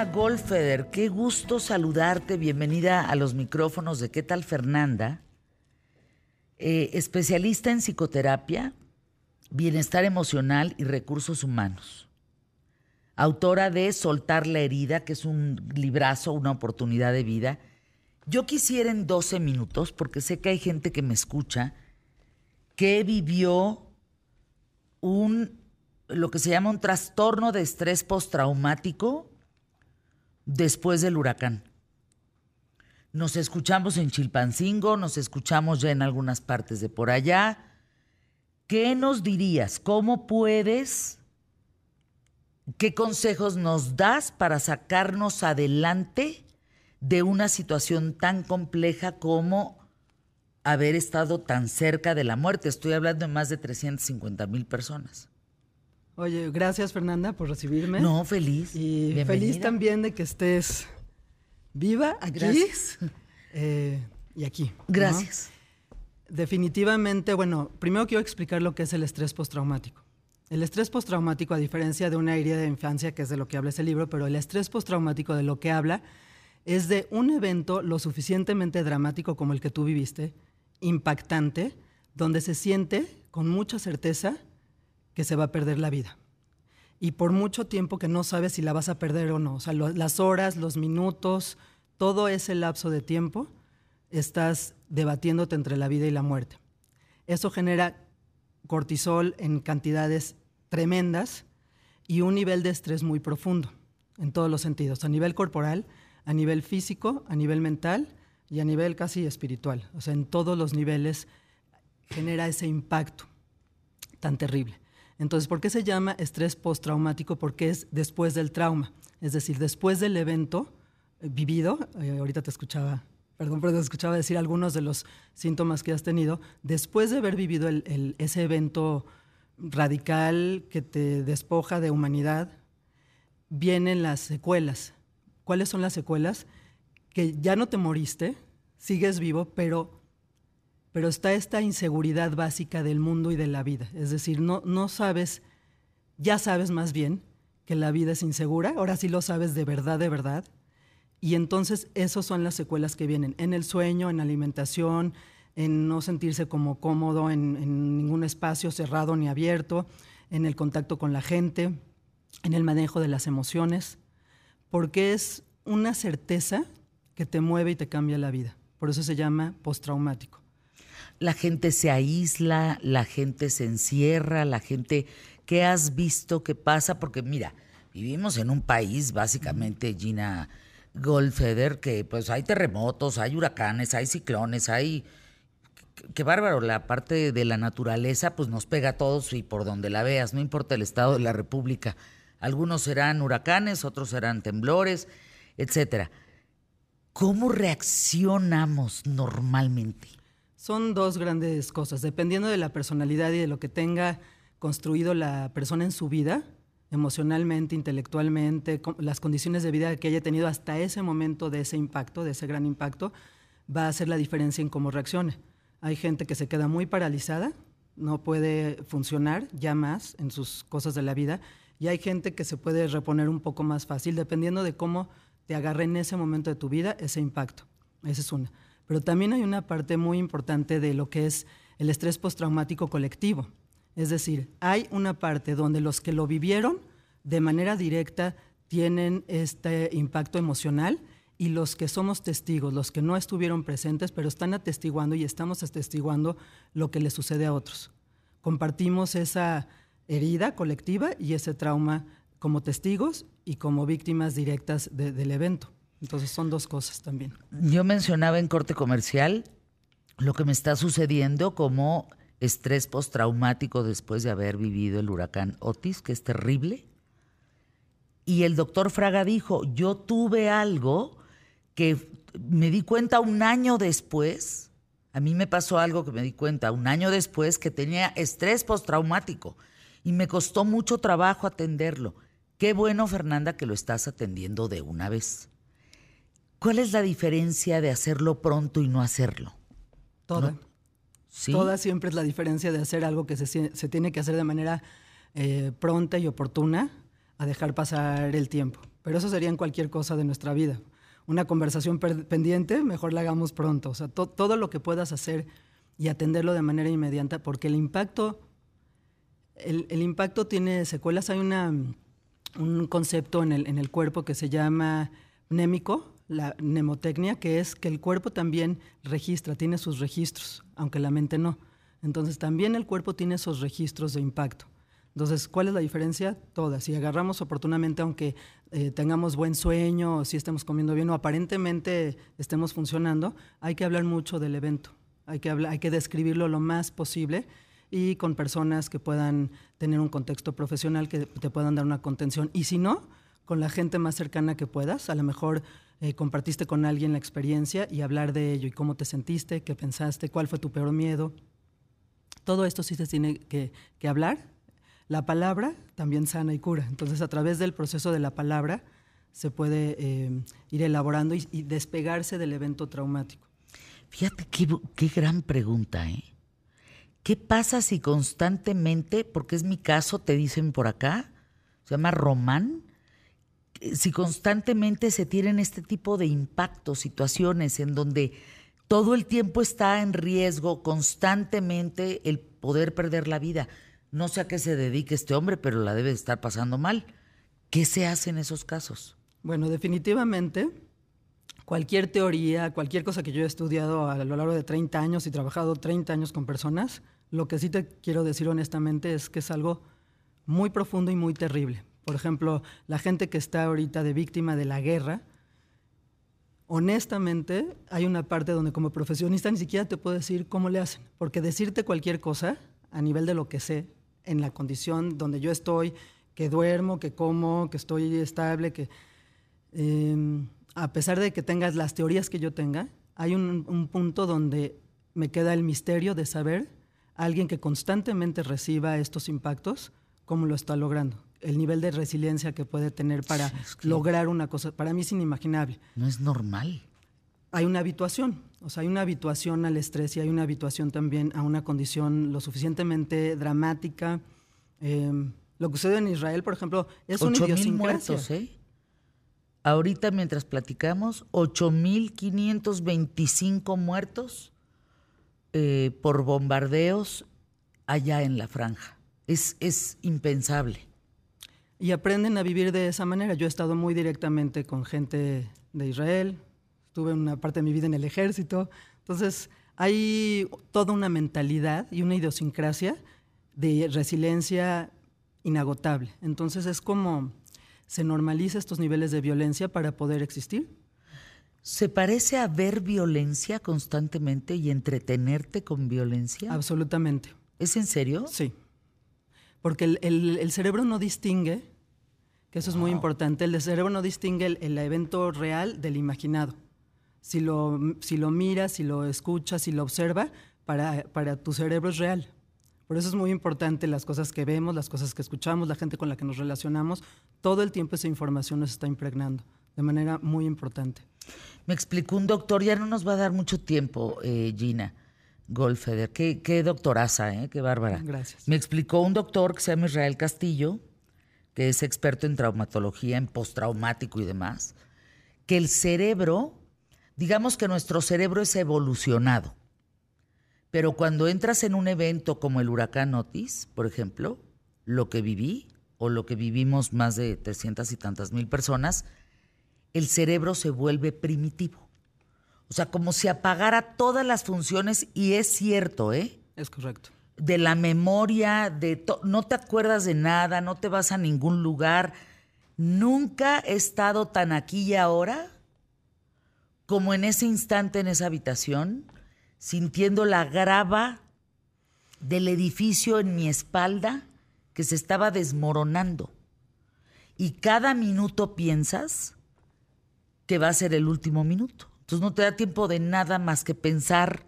Fernanda Golfeder, qué gusto saludarte. Bienvenida a los micrófonos de ¿Qué tal Fernanda? Eh, especialista en psicoterapia, bienestar emocional y recursos humanos. Autora de Soltar la herida, que es un librazo, una oportunidad de vida. Yo quisiera en 12 minutos, porque sé que hay gente que me escucha, que vivió un lo que se llama un trastorno de estrés postraumático después del huracán. Nos escuchamos en Chilpancingo, nos escuchamos ya en algunas partes de por allá. ¿Qué nos dirías? ¿Cómo puedes? ¿Qué consejos nos das para sacarnos adelante de una situación tan compleja como haber estado tan cerca de la muerte? Estoy hablando de más de 350 mil personas. Oye, gracias Fernanda por recibirme. No, feliz. Y feliz también de que estés viva aquí. Eh, y aquí. Gracias. Definitivamente, bueno, primero quiero explicar lo que es el estrés postraumático. El estrés postraumático, a diferencia de una herida de infancia, que es de lo que habla ese libro, pero el estrés postraumático de lo que habla es de un evento lo suficientemente dramático como el que tú viviste, impactante, donde se siente con mucha certeza que se va a perder la vida. Y por mucho tiempo que no sabes si la vas a perder o no. O sea, las horas, los minutos, todo ese lapso de tiempo estás debatiéndote entre la vida y la muerte. Eso genera cortisol en cantidades tremendas y un nivel de estrés muy profundo en todos los sentidos, a nivel corporal, a nivel físico, a nivel mental y a nivel casi espiritual. O sea, en todos los niveles genera ese impacto tan terrible. Entonces, ¿por qué se llama estrés postraumático? Porque es después del trauma, es decir, después del evento eh, vivido, eh, ahorita te escuchaba, perdón, pero te escuchaba decir algunos de los síntomas que has tenido, después de haber vivido ese evento radical que te despoja de humanidad, vienen las secuelas. ¿Cuáles son las secuelas? Que ya no te moriste, sigues vivo, pero pero está esta inseguridad básica del mundo y de la vida. Es decir, no, no sabes, ya sabes más bien que la vida es insegura, ahora sí lo sabes de verdad, de verdad. Y entonces esas son las secuelas que vienen en el sueño, en alimentación, en no sentirse como cómodo en, en ningún espacio cerrado ni abierto, en el contacto con la gente, en el manejo de las emociones, porque es una certeza que te mueve y te cambia la vida. Por eso se llama postraumático la gente se aísla, la gente se encierra, la gente, ¿qué has visto que pasa? Porque mira, vivimos en un país, básicamente, Gina Goldfeder, que pues hay terremotos, hay huracanes, hay ciclones, hay... Qué bárbaro, la parte de la naturaleza pues nos pega a todos y por donde la veas, no importa el estado de la República. Algunos serán huracanes, otros serán temblores, etcétera. ¿Cómo reaccionamos normalmente? Son dos grandes cosas. Dependiendo de la personalidad y de lo que tenga construido la persona en su vida, emocionalmente, intelectualmente, las condiciones de vida que haya tenido hasta ese momento de ese impacto, de ese gran impacto, va a hacer la diferencia en cómo reaccione. Hay gente que se queda muy paralizada, no puede funcionar ya más en sus cosas de la vida, y hay gente que se puede reponer un poco más fácil, dependiendo de cómo te agarre en ese momento de tu vida ese impacto. Esa es una. Pero también hay una parte muy importante de lo que es el estrés postraumático colectivo. Es decir, hay una parte donde los que lo vivieron de manera directa tienen este impacto emocional y los que somos testigos, los que no estuvieron presentes, pero están atestiguando y estamos atestiguando lo que le sucede a otros. Compartimos esa herida colectiva y ese trauma como testigos y como víctimas directas del evento. Entonces son dos cosas también. Yo mencionaba en corte comercial lo que me está sucediendo como estrés postraumático después de haber vivido el huracán Otis, que es terrible. Y el doctor Fraga dijo, yo tuve algo que me di cuenta un año después, a mí me pasó algo que me di cuenta un año después que tenía estrés postraumático y me costó mucho trabajo atenderlo. Qué bueno, Fernanda, que lo estás atendiendo de una vez. ¿Cuál es la diferencia de hacerlo pronto y no hacerlo? Toda. Toda siempre es la diferencia de hacer algo que se, tiene que hacer de manera eh, pronta y oportuna a dejar pasar el tiempo. pero eso sería en cualquier cosa de nuestra vida. Una conversación pendiente, mejor la hagamos pronto. O sea, todo lo que puedas hacer y atenderlo de manera inmediata, porque el impacto, el, impacto tiene secuelas. Hay una, un concepto en el, en el cuerpo que se llama némico, la mnemotecnia, que es que el cuerpo también registra, tiene sus registros, aunque la mente no. Entonces también el cuerpo tiene esos registros de impacto. Entonces, ¿cuál es la diferencia? Todas. Si agarramos oportunamente, aunque eh, tengamos buen sueño, si estemos comiendo bien, o aparentemente estemos funcionando, hay que hablar mucho del evento. Hay que, hay que describirlo lo más posible y con personas que puedan tener un contexto profesional, que te puedan dar una contención. Y si no, con la gente más cercana que puedas. A lo mejor eh, compartiste con alguien la experiencia y hablar de ello y cómo te sentiste, qué pensaste, cuál fue tu peor miedo. Todo esto sí se tiene que, hablar. La palabra también sana y cura. Entonces, a través del proceso de la palabra se puede eh, ir elaborando y, despegarse del evento traumático. Fíjate qué, qué gran pregunta, ¿eh? ¿Qué pasa si constantemente, porque es mi caso, te dicen por acá, se llama Román, si constantemente se tienen este tipo de impactos, situaciones en donde todo el tiempo está en riesgo constantemente el poder perder la vida. No sé a qué se dedique este hombre, pero la debe estar pasando mal. ¿Qué se hace en esos casos? Bueno, definitivamente cualquier teoría, cualquier cosa que yo he estudiado a lo largo de 30 años y trabajado 30 años con personas, lo que sí te quiero decir honestamente es que es algo muy profundo y muy terrible. Por ejemplo, la gente que está ahorita de víctima de la guerra, honestamente hay una parte donde como profesionista ni siquiera te puedo decir cómo le hacen, porque decirte cualquier cosa a nivel de lo que sé, en la condición donde yo estoy, que duermo, que como, que estoy estable, que em, a pesar de que tengas las teorías que yo tenga, hay un, un punto donde me queda el misterio de saber a alguien que constantemente reciba estos impactos, cómo lo está logrando el nivel de resiliencia que puede tener para lograr una cosa, para mí es inimaginable. No es normal. Hay una habituación, o sea, hay una habituación al estrés y hay una habituación también a una condición lo suficientemente dramática. Em, lo que sucede en Israel, por ejemplo, es un mil muertos, ¿eh? Ahorita, mientras platicamos, 8.525 muertos eh, por bombardeos allá en la franja. Es, es impensable y aprenden a vivir de esa manera. Yo he estado muy directamente con gente de Israel, estuve una parte de mi vida en el ejército, entonces hay toda una mentalidad y una idiosincrasia de resiliencia inagotable. Entonces es como se normaliza estos niveles de violencia para poder existir. ¿Se parece a ver violencia constantemente y entretenerte con violencia? Absolutamente. ¿Es en serio? Sí. Porque el cerebro no distingue que eso es muy importante. El cerebro no distingue el, evento real del imaginado. Si lo, si lo mira, si lo escucha, si lo observa, para, para tu cerebro es real. Por eso es muy importante las cosas que vemos, las cosas que escuchamos, la gente con la que nos relacionamos. Todo el tiempo esa información nos está impregnando de manera muy importante. Me explicó un doctor, ya no nos va a dar mucho tiempo, eh, Gina Goldfeder. Qué, qué doctoraza, ¿eh? qué bárbara. Gracias. Me explicó un doctor que se llama Israel Castillo, que es experto en traumatología, en postraumático y demás, que el cerebro, digamos que nuestro cerebro es evolucionado, pero cuando entras en un evento como el huracán Otis, por ejemplo, lo que viví o lo que vivimos más de 300 y tantas mil personas, el cerebro se vuelve primitivo. O sea, como si apagara todas las funciones y es cierto, ¿eh? Es correcto de la memoria, de no te acuerdas de nada, no te vas a ningún lugar. Nunca he estado tan aquí y ahora como en ese instante en esa habitación, sintiendo la grava del edificio en mi espalda que se estaba desmoronando. Y cada minuto piensas que va a ser el último minuto. Entonces no te da tiempo de nada más que pensar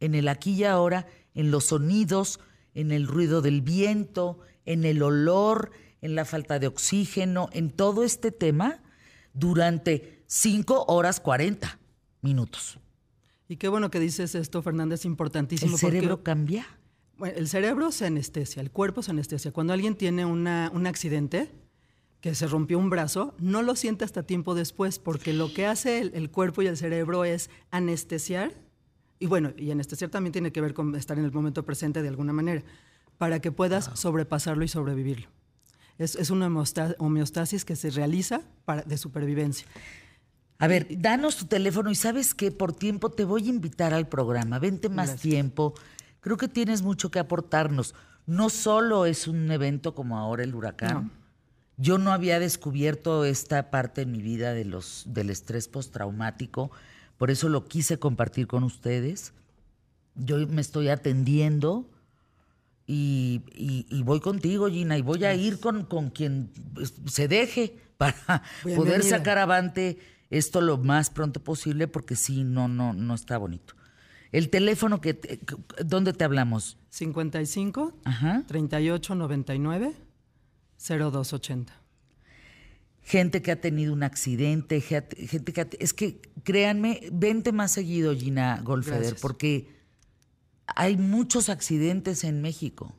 en el aquí y ahora en los sonidos, en el ruido del viento, en el olor, en la falta de oxígeno, en todo este tema durante 5 horas 40 minutos. Y qué bueno que dices esto, Fernández, importantísimo. ¿El cerebro cambia? Bueno, el cerebro se anestesia, el cuerpo se anestesia. Cuando alguien tiene una, un accidente, que se rompió un brazo, no lo siente hasta tiempo después, porque lo que hace el, cuerpo y el cerebro es anestesiar, y bueno, y anestesiar también tiene que ver con estar en el momento presente de alguna manera, para que puedas sobrepasarlo y sobrevivirlo. Es, es una homeostasis que se realiza para, de supervivencia. A ver, danos tu teléfono y sabes que por tiempo te voy a invitar al programa. Vente más tiempo. Creo que tienes mucho que aportarnos. No solo es un evento como ahora el huracán. Yo no había descubierto esta parte en mi vida de los, del estrés postraumático, por eso lo quise compartir con ustedes. Yo me estoy atendiendo y, y, voy contigo, Gina, y voy a ir con, con quien se deje para poder sacar avante esto lo más pronto posible porque sí, no, no, no está bonito. El teléfono que, ¿dónde te hablamos? 55 Ajá. 38 99 0280. Gente que ha tenido un accidente, gente que es que créanme, vente más seguido Gina Golfeder porque hay muchos accidentes en México.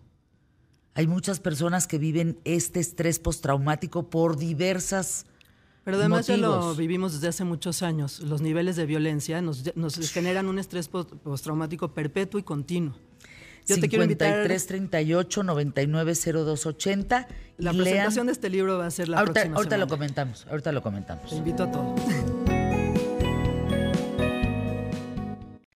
Hay muchas personas que viven este estrés postraumático por diversas pero además ya lo vivimos desde hace muchos años. Los niveles de violencia nos, generan un estrés postraumático perpetuo y continuo. Yo te quiero invitar. 38 99 0280. La presentación de este libro va a ser la ahorita, próxima Ahorita lo comentamos, ahorita lo comentamos. Te invito a todos.